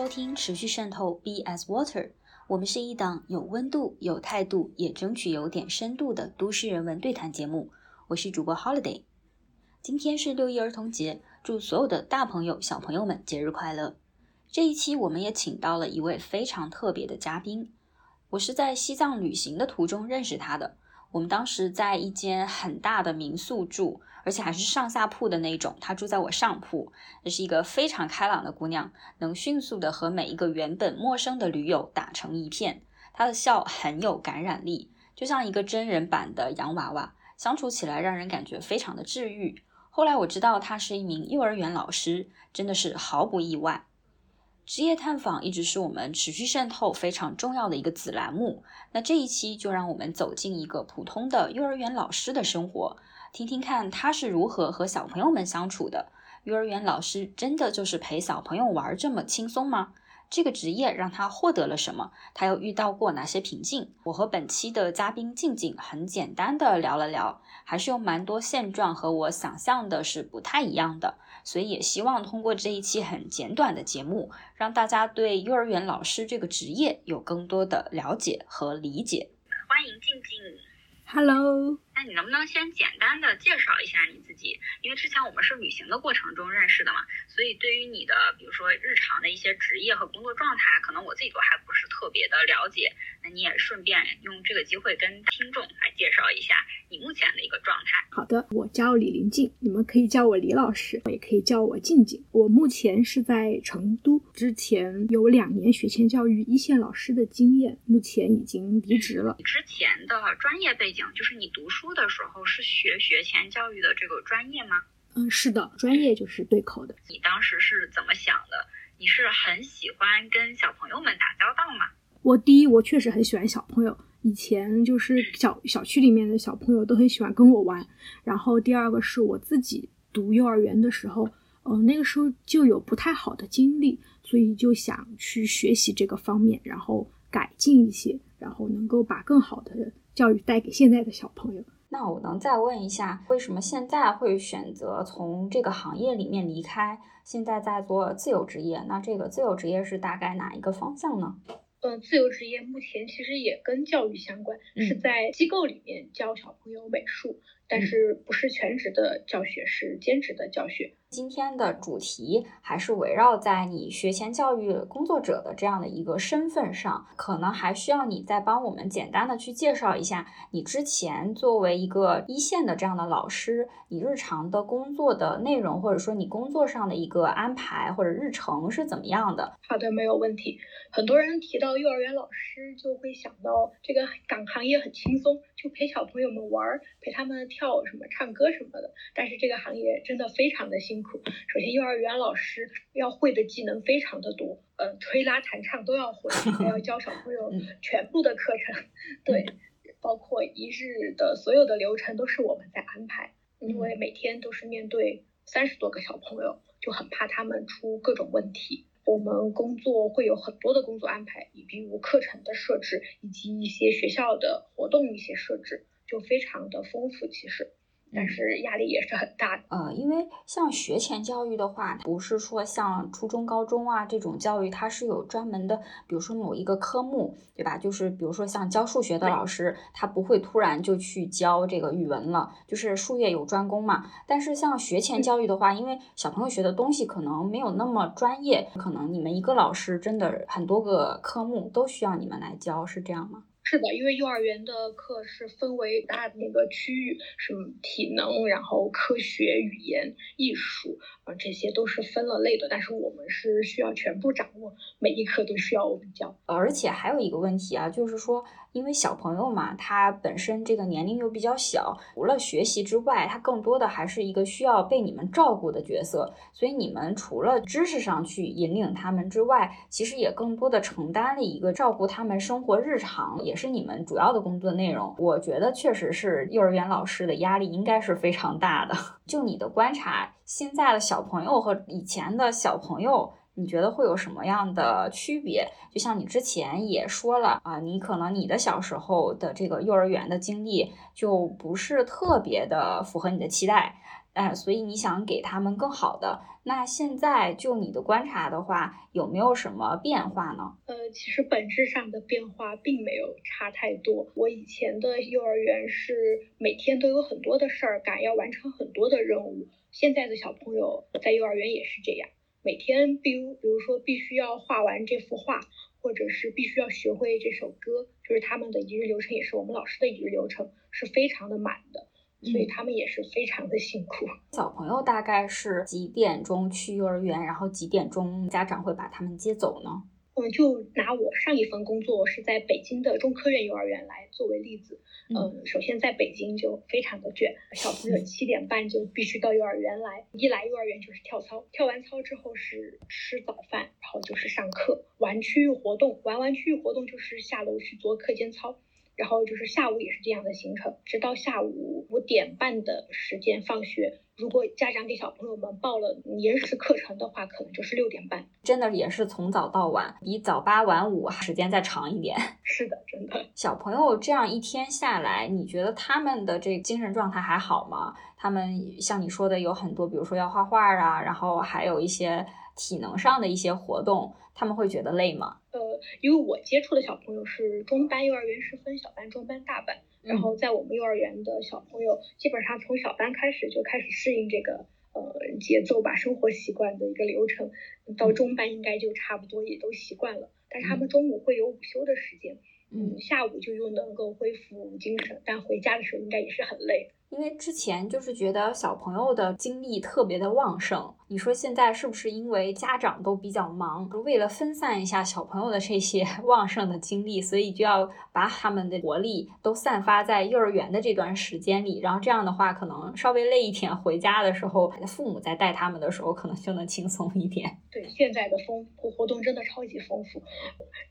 收听持续渗透 B S Water。我们是一档有温度、有态度，也争取有点深度的都市人文对谈节目。我是主播 Holiday。今天是六一儿童节，祝所有的大朋友、小朋友们节日快乐。这一期我们也请到了一位非常特别的嘉宾，我是在西藏旅行的途中认识他的。我们当时在一间很大的民宿住，而且还是上下铺的那种。她住在我上铺，这是一个非常开朗的姑娘，能迅速的和每一个原本陌生的驴友打成一片。她的笑很有感染力，就像一个真人版的洋娃娃，相处起来让人感觉非常的治愈。后来我知道她是一名幼儿园老师，真的是毫不意外。职业探访一直是我们持续渗透非常重要的一个子栏目。那这一期就让我们走进一个普通的幼儿园老师的生活，听听看他是如何和小朋友们相处的。幼儿园老师真的就是陪小朋友玩这么轻松吗？这个职业让他获得了什么？他又遇到过哪些瓶颈？我和本期的嘉宾静静很简单的聊了聊，还是有蛮多现状和我想象的是不太一样的。所以也希望通过这一期很简短的节目，让大家对幼儿园老师这个职业有更多的了解和理解。欢迎静静。Hello，那你能不能先简单的介绍一下你自己？因为之前我们是旅行的过程中认识的嘛，所以对于你的比如说日常的一些职业和工作状态，可能我自己都还不是特别的了解。那你也顺便用这个机会跟听众来介绍一下你目前的一个状态。好的，我叫李林静，你们可以叫我李老师，也可以叫我静静。我目前是在成都，之前有两年学前教育一线老师的经验，目前已经离职了。之前的专业背景，就是你读书的时候是学学前教育的这个专业吗？嗯，是的，专业就是对口的。你当时是怎么想的？你是很喜欢跟小朋友们打交道吗？我第一，我确实很喜欢小朋友，以前就是小小区里面的小朋友都很喜欢跟我玩。然后第二个是我自己读幼儿园的时候，呃，那个时候就有不太好的经历，所以就想去学习这个方面，然后改进一些，然后能够把更好的教育带给现在的小朋友。那我能再问一下，为什么现在会选择从这个行业里面离开，现在在做自由职业？那这个自由职业是大概哪一个方向呢？嗯，自由职业目前其实也跟教育相关，嗯是在机构里面教小朋友美术，但嗯是不是全职的教学，是兼职的教学。今天的主题还是围绕在你学前教育工作者的这样的一个身份上，可能还需要你再帮我们简单的去介绍一下你之前作为一个一线的这样的老师，你日常的工作的内容，或者说你工作上的一个安排或者日程是怎么样的？好的，没有问题。很多人提到幼儿园老师，就会想到这个岗行业很轻松，就陪小朋友们玩，陪他们跳什么、唱歌什么的。但是这个行业真的非常的辛苦。首先，幼儿园老师要会的技能非常的多，呃，推拉弹唱都要会，还要教小朋友嗯全部的课程。对，包括一日的所有的流程都是我们在安排，因为每天都是面对三十多个小朋友，就很怕他们出各种问题。我们工作会有很多的工作安排，比如课程的设置，以及一些学校的活动一些设置，就非常的丰富。其实。但是压力也是很大的。呃，因为像学前教育的话，不是说像初中、高中啊这种教育，它是有专门的，比如说某一个科目，对吧？就是比如说像教数学的老师，他不会突然就去教这个语文了，就是术业有专攻嘛。但是像学前教育的话，因为小朋友学的东西可能没有那么专业，可能你们一个老师真的很多个科目都需要你们来教，是这样吗？是的，因为幼儿园的课是分为大那个区域，什么体能，然后科学、语言、艺术，啊，这些都是分了类的。但是我们是需要全部掌握，每一课都需要我们教。而且还有一个问题啊，就是说。因为小朋友嘛，他本身这个年龄又比较小，除了学习之外，他更多的还是一个需要被你们照顾的角色。所以你们除了知识上去引领他们之外，其实也更多的承担了一个照顾他们生活日常，也是你们主要的工作内容。我觉得确实是幼儿园老师的压力应该是非常大的。就你的观察，现在的小朋友和以前的小朋友。你觉得会有什么样的区别？就像你之前也说了啊，你可能你的小时候的这个幼儿园的经历就不是特别的符合你的期待，哎，所以你想给他们更好的。那现在就你的观察的话，有没有什么变化呢？呃，其实本质上的变化并没有差太多。我以前的幼儿园是每天都有很多的事儿干，要完成很多的任务。现在的小朋友在幼儿园也是这样。每天，比如比如说，必须要画完这幅画，或者是必须要学会这首歌，就是他们的一日流程，也是我们老师的一日流程，是非常的满的，所以他们也是非常的辛苦。小朋友大概是几点钟去幼儿园，然后几点钟家长会把他们接走呢？嗯，就拿我上一份工作是在北京的中科院幼儿园来作为例子。嗯，首先在北京就非常的卷，小朋友 七点半就必须到幼儿园来，一来幼儿园就是跳操，跳完操之后是吃早饭，然后就是上课，玩区域活动，玩完区域活动就是下楼去做课间操。然后就是下午也是这样的行程，直到下午五点半的时间放学。如果家长给小朋友们报了延时课程的话，可能就是六点半。真的也是从早到晚，比早八晚五时间再长一点。是的，真的。小朋友这样一天下来，你觉得他们的这精神状态还好吗？他们像你说的有很多，比如说要画画啊，然后还有一些体能上的一些活动。他们会觉得累吗？呃，因为我接触的小朋友是中班，幼儿园是分小班、中班、大班。然后在我们幼儿园的小朋友，基本上从小班开始就开始适应这个呃节奏吧，生活习惯的一个流程。到中班应该就差不多也都习惯了。但是他们中午会有午休的时间，嗯，下午就又能够恢复精神，但回家的时候应该也是很累。因为之前就是觉得小朋友的精力特别的旺盛，你说现在是不是因为家长都比较忙，为了分散一下小朋友的这些 旺盛的精力，所以就要把他们的活力都散发在幼儿园的这段时间里，然后这样的话，可能稍微累一点，回家的时候父母在带他们的时候，可能就能轻松一点。对，现在的丰富活动真的超级丰富，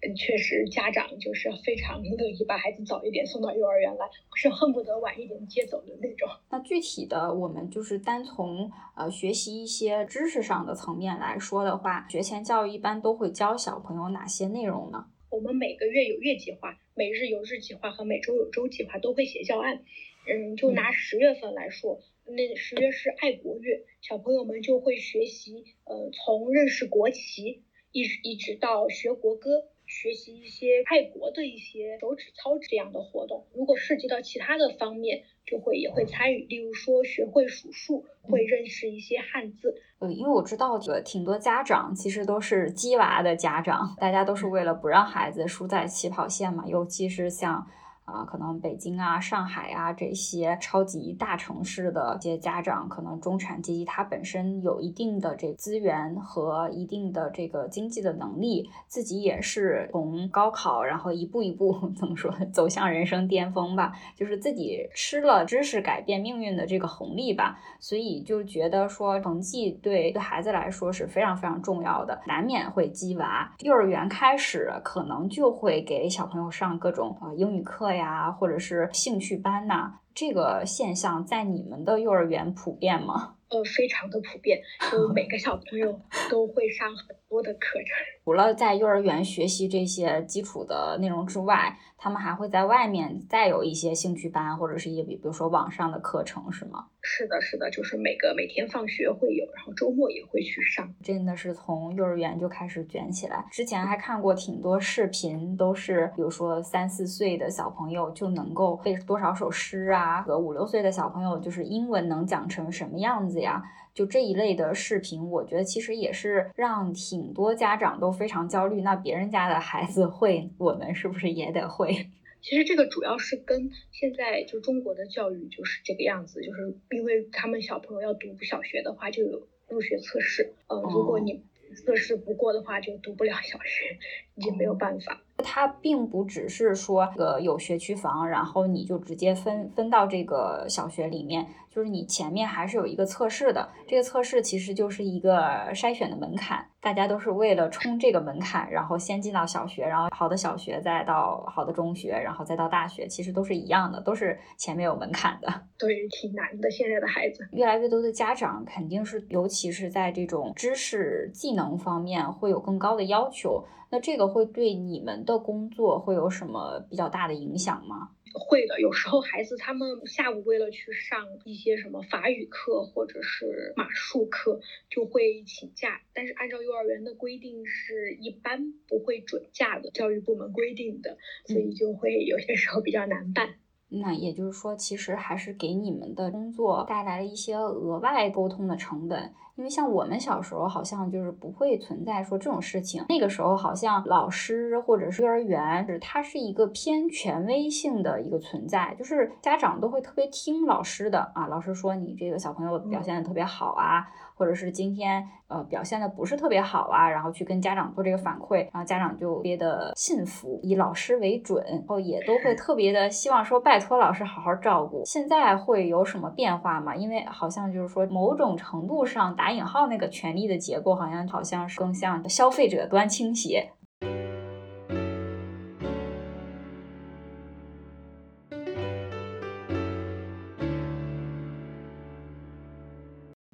嗯，确实家长就是非常乐意把孩子早一点送到幼儿园来，是恨不得晚一点接走的那。那具体的，我们就是单从呃学习一些知识上的层面来说的话，学前教育一般都会教小朋友哪些内容呢？我们每个月有月计划，每日有日计划和每周有周计划，都会写教案。嗯，就拿十月份来说，那十月是爱国月，小朋友们就会学习，呃，从认识国旗一直一直到学国歌。学习一些爱国的一些手指操这样的活动，如果涉及到其他的方面，就会也会参与，例如说学会数数，会认识一些汉字。呃，因为我知道的挺多家长其实都是鸡娃的家长，大家都是为了不让孩子输在起跑线嘛，尤其是像。啊，可能北京啊、上海啊这些超级大城市的一些家长，可能中产阶级他本身有一定的这资源和一定的这个经济的能力，自己也是从高考，然后一步一步 怎么说走向人生巅峰吧，就是自己吃了知识改变命运的这个红利吧，所以就觉得说成绩对对孩子来说是非常非常重要的，难免会鸡娃。幼儿园开始可能就会给小朋友上各种呃英语课呀。呀，或者是兴趣班呐，这个现象在你们的幼儿园普遍吗？呃，非常的普遍，就每个小朋友都会上很多的课程。除了在幼儿园学习这些基础的内容之外，他们还会在外面再有一些兴趣班，或者是一些比比如说网上的课程，是吗？是的，是的，就是每个每天放学会有，然后周末也会去上。真的是从幼儿园就开始卷起来。之前还看过挺多视频，都是比如说三四岁的小朋友就能够背多少首诗啊，和五六岁的小朋友就是英文能讲成什么样子呀？就这一类的视频，我觉得其实也是让挺多家长都非常焦虑。那别人家的孩子会，我们是不是也得会？其实这个主要是跟现在就中国的教育就是这个样子，就是因为他们小朋友要读小学的话，就有入学测试。嗯，如果你测试不过的话，就读不了小学，已经没有办法。它并不只是说个有学区房，然后你就直接分分到这个小学里面，就是你前面还是有一个测试的。这个测试其实就是一个筛选的门槛，大家都是为了冲这个门槛，然后先进到小学，然后好的小学再到好的中学，然后再到大学，其实都是一样的，都是前面有门槛的。对，挺难的。现在的孩子，越来越多的家长肯定是，尤其是在这种知识技能方面会有更高的要求。那这个会对你们的工作会有什么比较大的影响吗？会的，有时候孩子他们下午为了去上一些什么法语课或者是马术课，就会请假。但是按照幼儿园的规定，是一般不会准假的，教育部门规定的，所以就会有些时候比较难办。那也就是说，其实还是给你们的工作带来了一些额外沟通的成本。因为像我们小时候，好像就是不会存在说这种事情。那个时候，好像老师或者是幼儿园，是它是一个偏权威性的一个存在，就是家长都会特别听老师的啊。老师说你这个小朋友表现的特别好啊，或者是今天呃表现的不是特别好啊，然后去跟家长做这个反馈，然后家长就特别的信服，以老师为准，然后也都会特别的希望说拜托老师好好照顾。现在会有什么变化吗？因为好像就是说某种程度上打。引号那个权力的结构，好像好像是更向消费者端倾斜。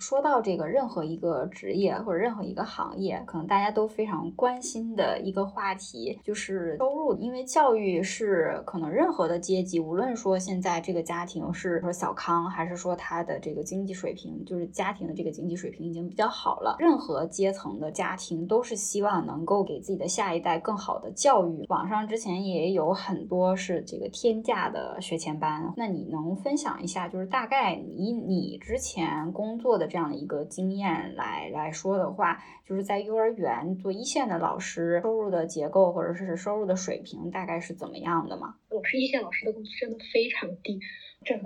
说到这个，任何一个职业或者任何一个行业，可能大家都非常关心的一个话题就是收入。因为教育是可能任何的阶级，无论说现在这个家庭是说小康，还是说他的这个经济水平，就是家庭的这个经济水平已经比较好了，任何阶层的家庭都是希望能够给自己的下一代更好的教育。网上之前也有很多是这个天价的学前班，那你能分享一下，就是大概以你之前工作的。这样的一个经验来来说的话，就是在幼儿园做一线的老师，收入的结构或者是收入的水平大概是怎么样的吗？我是一线老师的工资真的非常低，真的。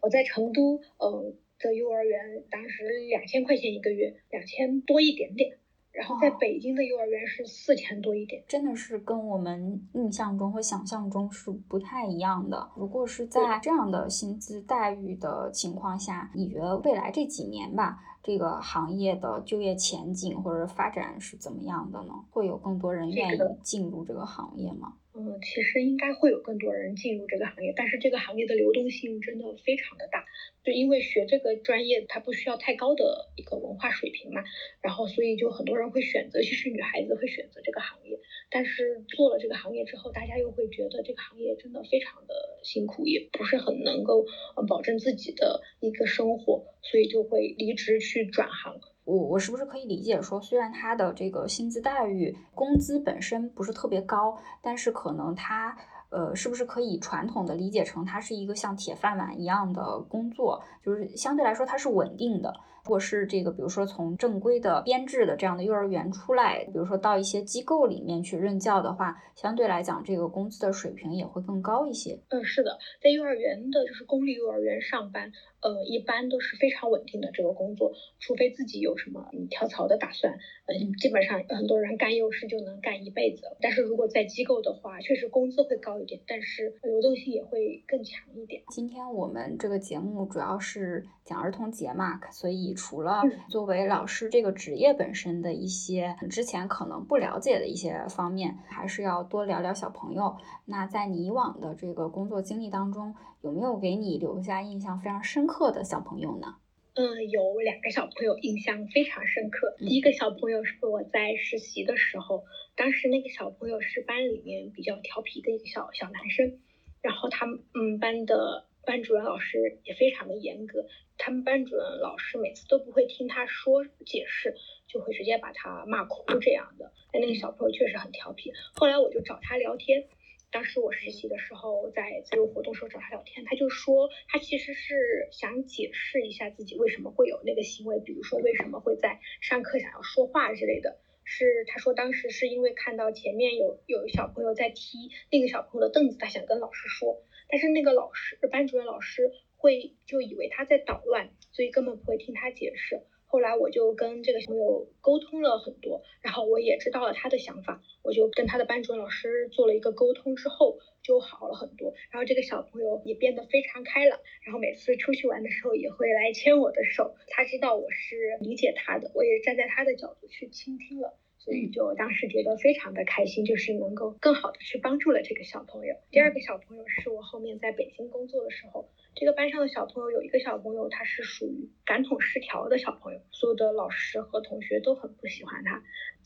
我在成都，呃的幼儿园当时两千块钱一个月，两千多一点点。然后在北京的幼儿园是四千多一点，真的是跟我们印象中和想象中是不太一样的。如果是在这样的薪资待遇的情况下，你觉得未来这几年吧，这个行业的就业前景或者发展是怎么样的呢？会有更多人愿意进入这个行业吗？嗯，其实应该会有更多人进入这个行业，但是这个行业的流动性真的非常的大。就因为学这个专业，它不需要太高的一个文化水平嘛，然后所以就很多人会选择，其实女孩子会选择这个行业。但是做了这个行业之后，大家又会觉得这个行业真的非常的辛苦，也不是很能够保证自己的一个生活，所以就会离职去转行。我我是不是可以理解说，虽然他的这个薪资待遇、工资本身不是特别高，但是可能他呃，是不是可以传统的理解成它是一个像铁饭碗一样的工作，就是相对来说它是稳定的。如果是这个，比如说从正规的编制的这样的幼儿园出来，比如说到一些机构里面去任教的话，相对来讲，这个工资的水平也会更高一些。嗯，是的，在幼儿园的，就是公立幼儿园上班，呃，一般都是非常稳定的这个工作，除非自己有什么跳槽的打算，嗯，基本上很多人干幼师就能干一辈子。但是如果在机构的话，确实工资会高一点，但是流动性也会更强一点。今天我们这个节目主要是讲儿童节嘛，所以。除了作为老师这个职业本身的一些之前可能不了解的一些方面，还是要多聊聊小朋友。那在你以往的这个工作经历当中，有没有给你留下印象非常深刻的小朋友呢？嗯，有两个小朋友印象非常深刻。嗯第一个小朋友是我在实习的时候，当时那个小朋友是班里面比较调皮的一个小小男生，然后他们嗯班的班主任老师也非常的严格，他们班主任老师每次都不会听他说解释，就会直接把他骂哭这样的。但那个小朋友确实很调皮，后来我就找他聊天。当时我实习的时候，在自由活动时候找他聊天，他就说他其实是想解释一下自己为什么会有那个行为，比如说为什么会在上课想要说话之类的。是他说当时是因为看到前面有有小朋友在踢另一个小朋友的凳子，他想跟老师说，但是那个老师班主任老师会就以为他在捣乱，所以根本不会听他解释。后来我就跟这个小朋友沟通了很多，然后我也知道了他的想法，我就跟他的班主任老师做了一个沟通之后就好了很多。然后这个小朋友也变得非常开朗，然后每次出去玩的时候也会来牵我的手，他知道我是理解他的，我也站在他的角度去倾听了。所以就当时觉得非常的开心，就是能够更好的去帮助了这个小朋友。第二个小朋友是我后面在北京工作的时候，这个班上的小朋友有一个小朋友他是属于感统失调的小朋友，所有的老师和同学都很不喜欢他。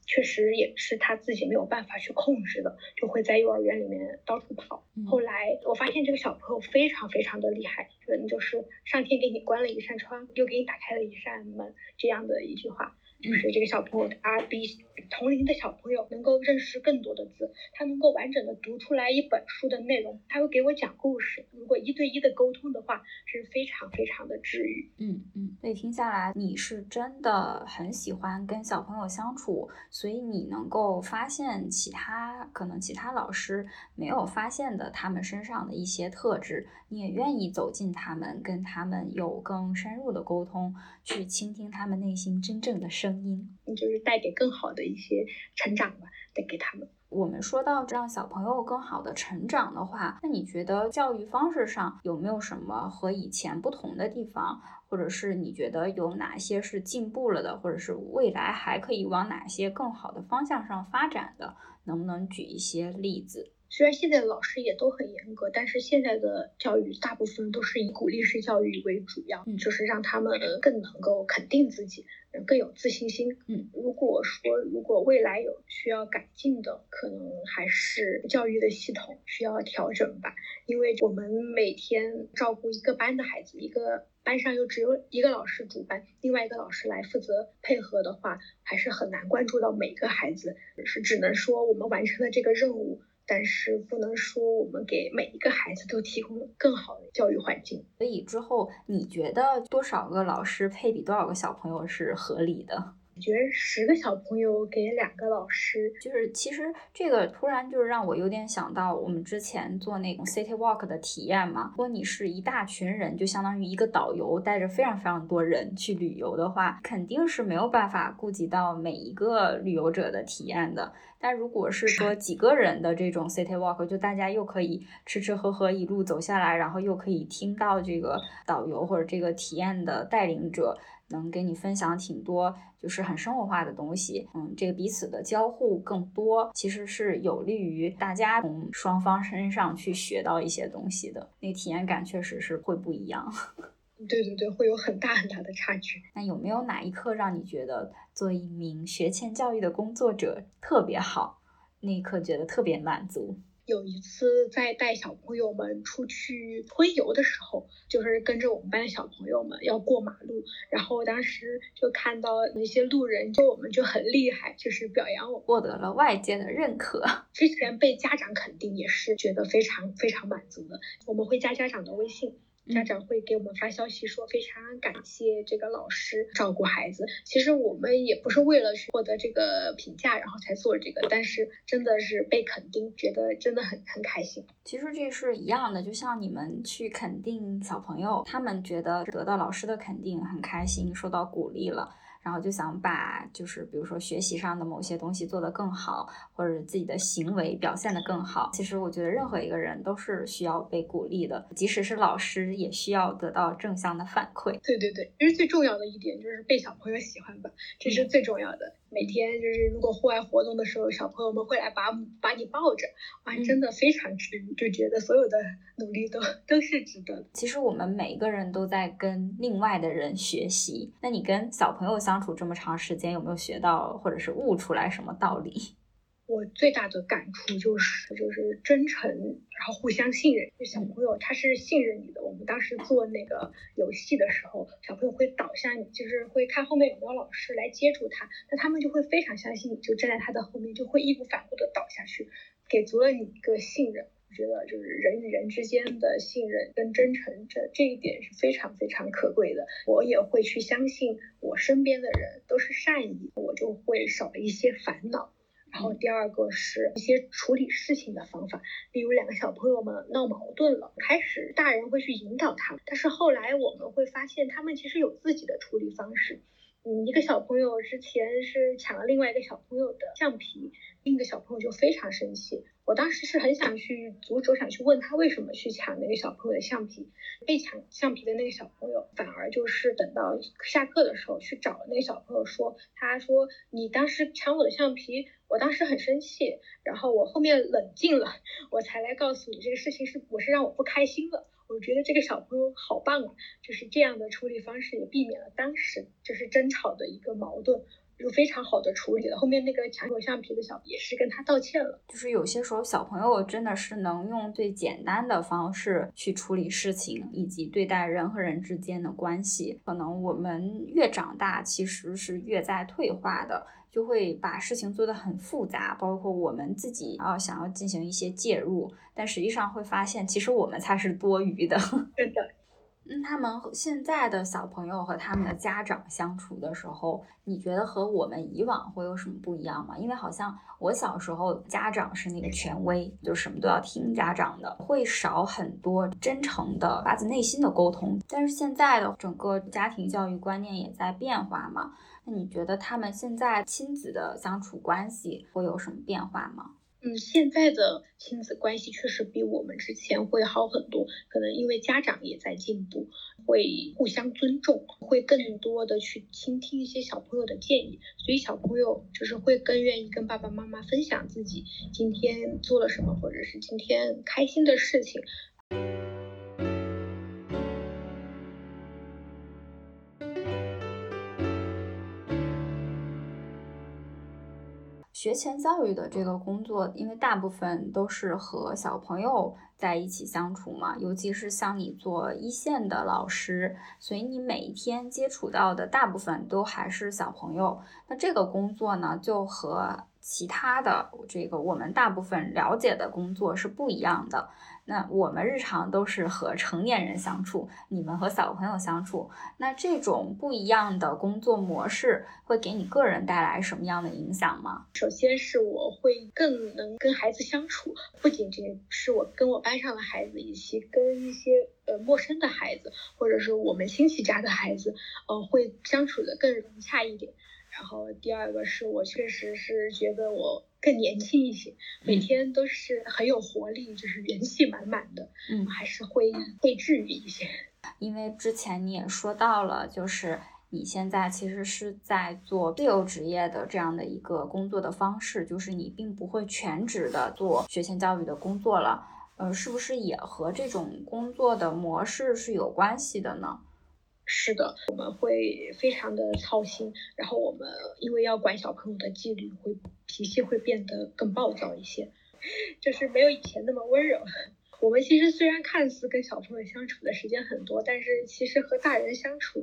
确实也是他自己没有办法去控制的，就会在幼儿园里面到处跑。嗯后来我发现这个小朋友非常非常的厉害，可能就是上天给你关了一扇窗，又给你打开了一扇门这样的一句话。就是这个小朋友他比同龄的小朋友能够认识更多的字，他能够完整的读出来一本书的内容，他会给我讲故事。如果一对一的沟通的话，是非常非常的治愈。嗯嗯，所以听下来，你是真的很喜欢跟小朋友相处，所以你能够发现其他可能其他老师没有发现的他们身上的一些特质，你也愿意走进他们，跟他们有更深入的沟通，去倾听他们内心真正的声音。就是带给更好的一些成长吧，带给他们。我们说到让小朋友更好的成长的话，那你觉得教育方式上有没有什么和以前不同的地方，或者是你觉得有哪些是进步了的，或者是未来还可以往哪些更好的方向上发展的？能不能举一些例子？虽然现在的老师也都很严格，但是现在的教育大部分都是以鼓励式教育为主要，嗯就是让他们更能够肯定自己，更有自信心。嗯，如果说如果未来有需要改进的，可能还是教育的系统需要调整吧，因为我们每天照顾一个班的孩子，一个班上又只有一个老师主班，另外一个老师来负责配合的话，还是很难关注到每个孩子，是只能说我们完成了这个任务。但是不能说我们给每一个孩子都提供了更好的教育环境。所以之后你觉得多少个老师配比多少个小朋友是合理的？觉十个小朋友给两个老师，就是其实这个突然就是让我有点想到我们之前做那种 city walk 的体验嘛。如果你是一大群人，就相当于一个导游带着非常非常多人去旅游的话，肯定是没有办法顾及到每一个旅游者的体验的。但如果是说几个人的这种 city walk，就大家又可以吃吃喝喝一路走下来，然后又可以听到这个导游或者这个体验的带领者。能给你分享挺多，就是很生活化的东西，嗯，这个彼此的交互更多，其实是有利于大家从双方身上去学到一些东西的，那个体验感确实是会不一样。对对对，会有很大很大的差距。那有没有哪一刻让你觉得做一名学前教育的工作者特别好？那一刻觉得特别满足？有一次在带小朋友们出去春游的时候，就是跟着我们班的小朋友们要过马路，然后当时就看到那些路人，就我们就很厉害，就是表扬我，获得了外界的认可。之前被家长肯定也是觉得非常非常满足的。我们会加家长的微信。家长会给我们发消息说非常感谢这个老师照顾孩子。其实我们也不是为了去获得这个评价，然后才做这个，但是真的是被肯定，觉得真的很很开心。其实这是一样的，就像你们去肯定小朋友，他们觉得得到老师的肯定很开心，受到鼓励了。然后就想把就是比如说学习上的某些东西做得更好，或者自己的行为表现得更好。其实我觉得任何一个人都是需要被鼓励的，即使是老师也需要得到正向的反馈。对对对，其实最重要的一点就是被小朋友喜欢吧，这是最重要的。每天就是如果户外活动的时候，小朋友们会来把把你抱着，哇，嗯真的非常治愈，就觉得所有的努力都都是值得的。其实我们每一个人都在跟另外的人学习。那你跟小朋友相处这么长时间，有没有学到或者是悟出来什么道理？我最大的感触就是就是真诚，然后互相信任。就小朋友他是信任你的。我们当时做那个游戏的时候，小朋友会倒向你，就是会看后面有没有老师来接住他，那他们就会非常相信你，就站在他的后面，就会义无反顾的倒下去，给足了你一个信任。我觉得就是人与人之间的信任跟真诚，这这一点是非常非常可贵的。我也会去相信我身边的人都是善意，我就会少了一些烦恼。然后第二个是一些处理事情的方法，例如两个小朋友们闹矛盾了，开始大人会去引导他们，但是后来我们会发现他们其实有自己的处理方式。嗯，一个小朋友之前是抢了另外一个小朋友的橡皮，另一个小朋友就非常生气。我当时是很想去阻止，我想去问他为什么去抢那个小朋友的橡皮。被抢橡皮的那个小朋友，反而就是等到下课的时候去找那个小朋友说，他说你当时抢我的橡皮，我当时很生气，然后我后面冷静了，我才来告诉你这个事情是我是让我不开心了。我觉得这个小朋友好棒啊，就是这样的处理方式也避免了当时就是争吵的一个矛盾。就非常好的处理了。后面那个抢我橡皮的小也是跟他道歉了。就是有些时候小朋友真的是能用最简单的方式去处理事情，以及对待人和人之间的关系。可能我们越长大，其实是越在退化的，就会把事情做得很复杂，包括我们自己啊想要进行一些介入，但实际上会发现，其实我们才是多余的。真的。那，他们现在的小朋友和他们的家长相处的时候，你觉得和我们以往会有什么不一样吗？因为好像我小时候家长是那个权威，就什么都要听家长的，会少很多真诚的、发自内心的沟通。但是现在的整个家庭教育观念也在变化嘛，那你觉得他们现在亲子的相处关系会有什么变化吗？嗯，现在的亲子关系确实比我们之前会好很多，可能因为家长也在进步，会互相尊重，会更多的去倾听一些小朋友的建议，所以小朋友就是会更愿意跟爸爸妈妈分享自己今天做了什么，或者是今天开心的事情。学前教育的这个工作，因为大部分都是和小朋友在一起相处嘛，尤其是像你做一线的老师，所以你每一天接触到的大部分都还是小朋友。那这个工作呢，就和其他的这个我们大部分了解的工作是不一样的。那我们日常都是和成年人相处，你们和小朋友相处，那这种不一样的工作模式会给你个人带来什么样的影响吗？首先是我会更能跟孩子相处，不仅仅是我跟我班上的孩子，以及跟一些呃陌生的孩子，或者是我们亲戚家的孩子，呃，会相处的更融洽一点。然后第二个是我确实是觉得我更年轻一些，每天都是很有活力，就是元气满满的，嗯，还是会被治愈一些。因为之前你也说到了，就是你现在其实是在做自由职业的这样的一个工作的方式，就是你并不会全职的做学前教育的工作了，呃，是不是也和这种工作的模式是有关系的呢？是的，我们会非常的操心，然后我们因为要管小朋友的纪律，会脾气会变得更暴躁一些，就是没有以前那么温柔。我们其实虽然看似跟小朋友相处的时间很多，但是其实和大人相处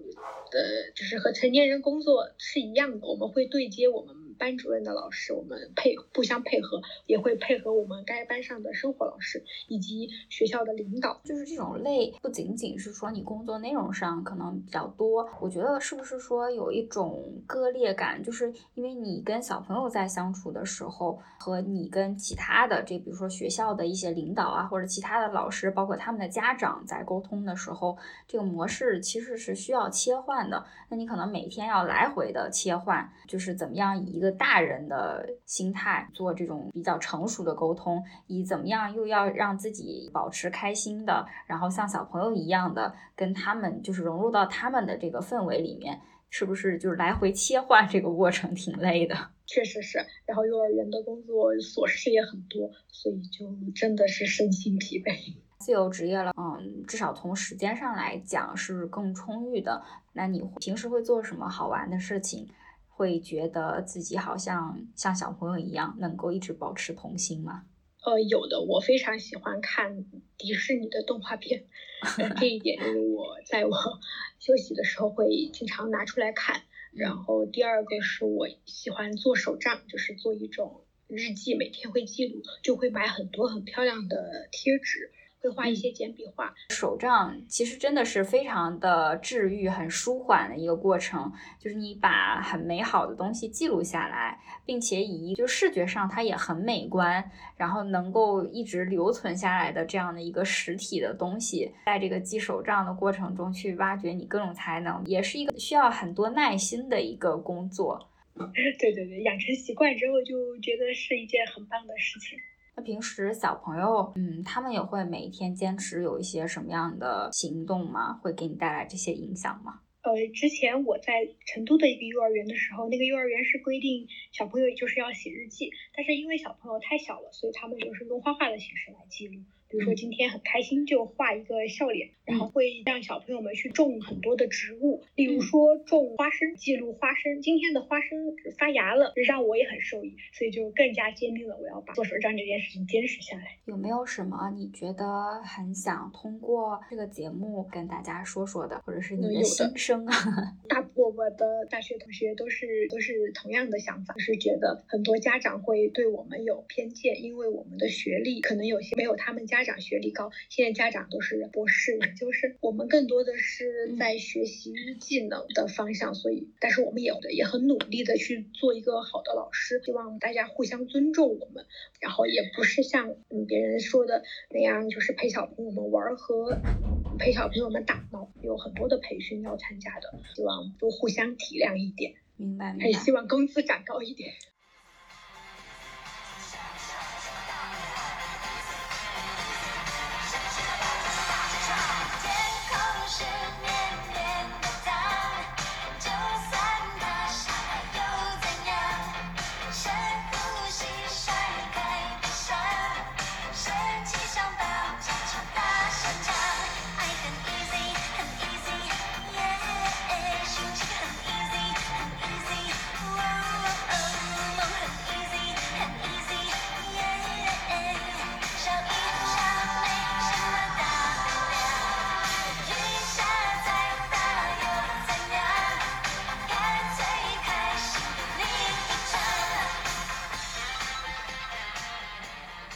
的，就是和成年人工作是一样的。我们会对接我们班主任的老师，我们配互相配合，也会配合我们该班上的生活老师以及学校的领导。就是这种累，不仅仅是说你工作内容上可能比较多，我觉得是不是说有一种割裂感，就是因为你跟小朋友在相处的时候，和你跟其他的这比如说学校的一些领导啊，或者其他的老师，包括他们的家长在沟通的时候，这个模式其实是需要切换的。那你可能每天要来回的切换，就是怎么样以一个个大人的心态做这种比较成熟的沟通，以怎么样又要让自己保持开心的，然后像小朋友一样的跟他们就是融入到他们的这个氛围里面，是不是就是来回切换这个过程挺累的？确实是，然后幼儿园的工作琐事也很多，所以就真的是身心疲惫。自由职业了，嗯，至少从时间上来讲是更充裕的。那你平时会做什么好玩的事情？会觉得自己好像像小朋友一样，能够一直保持童心吗？呃，有的，我非常喜欢看迪士尼的动画片，这一点就是我在我 休息的时候会经常拿出来看。然后第二个是我喜欢做手账，就是做一种日记，每天会记录，就会买很多很漂亮的贴纸。会画一些简笔画，手账其实真的是非常的治愈、很舒缓的一个过程。就是你把很美好的东西记录下来，并且以就视觉上它也很美观，然后能够一直留存下来的这样的一个实体的东西，在这个记手账的过程中去挖掘你各种才能，也是一个需要很多耐心的一个工作。对对对，养成习惯之后就觉得是一件很棒的事情。那平时小朋友，嗯，他们也会每一天坚持有一些什么样的行动吗？会给你带来这些影响吗？呃，之前我在成都的一个幼儿园的时候，那个幼儿园是规定小朋友就是要写日记，但是因为小朋友太小了，所以他们就是用画画的形式来记录。比如说今天很开心，就画一个笑脸，然后会让小朋友们去种很多的植物，例如说种花生，记录花生。今天的花生发芽了，让我也很受益，所以就更加坚定了我要把做手账这件事情坚持下来。有没有什么你觉得很想通过这个节目跟大家说说的，或者是你的心声啊？大我我的大学同学都是都是同样的想法，就是觉得很多家长会对我们有偏见，因为我们的学历可能有些没有他们家。家长学历高，现在家长都是博士，就是我们更多的是在学习技能的方向，所以，但是我们也也很努力的去做一个好的老师，希望大家互相尊重我们，然后也不是像嗯别人说的那样，就是陪小朋友们玩和陪小朋友们打闹，有很多的培训要参加的，希望都互相体谅一点，明白，还希望工资涨高一点。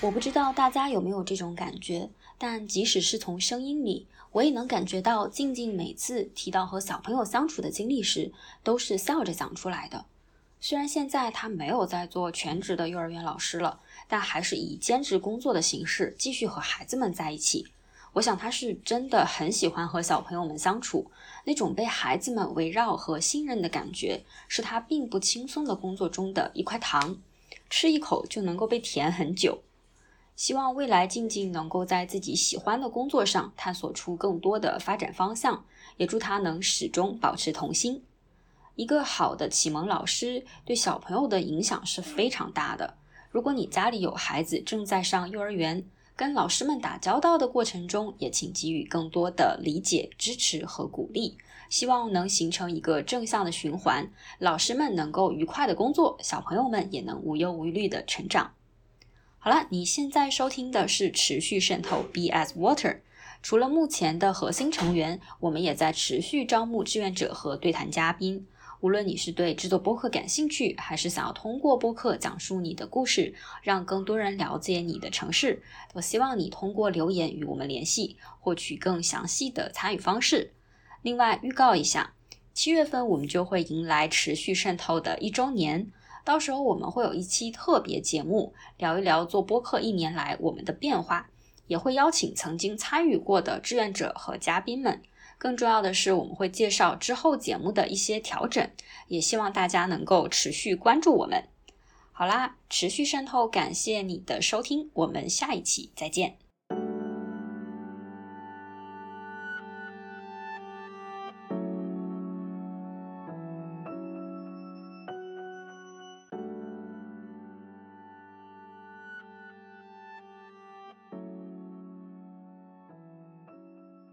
我不知道大家有没有这种感觉，但即使是从声音里，我也能感觉到静静每次提到和小朋友相处的经历时，都是笑着讲出来的。虽然现在他没有在做全职的幼儿园老师了，但还是以兼职工作的形式继续和孩子们在一起。我想他是真的很喜欢和小朋友们相处，那种被孩子们围绕和信任的感觉，是他并不轻松的工作中的一块糖，吃一口就能够被甜很久。希望未来静静能够在自己喜欢的工作上探索出更多的发展方向，也祝他能始终保持童心。一个好的启蒙老师对小朋友的影响是非常大的。如果你家里有孩子正在上幼儿园，跟老师们打交道的过程中，也请给予更多的理解、支持和鼓励，希望能形成一个正向的循环。老师们能够愉快的工作，小朋友们也能无忧无虑的成长。好了，你现在收听的是持续渗透 BS Water。除了目前的核心成员，我们也在持续招募志愿者和对谈嘉宾。无论你是对制作播客感兴趣，还是想要通过播客讲述你的故事，让更多人了解你的城市，我希望你通过留言与我们联系，获取更详细的参与方式。另外，预告一下，七月份我们就会迎来持续渗透的一周年。到时候我们会有一期特别节目，聊一聊做播客一年来我们的变化，也会邀请曾经参与过的志愿者和嘉宾们，更重要的是，我们会介绍之后节目的一些调整，也希望大家能够持续关注我们。好啦，持续渗透，感谢你的收听，我们下一期再见。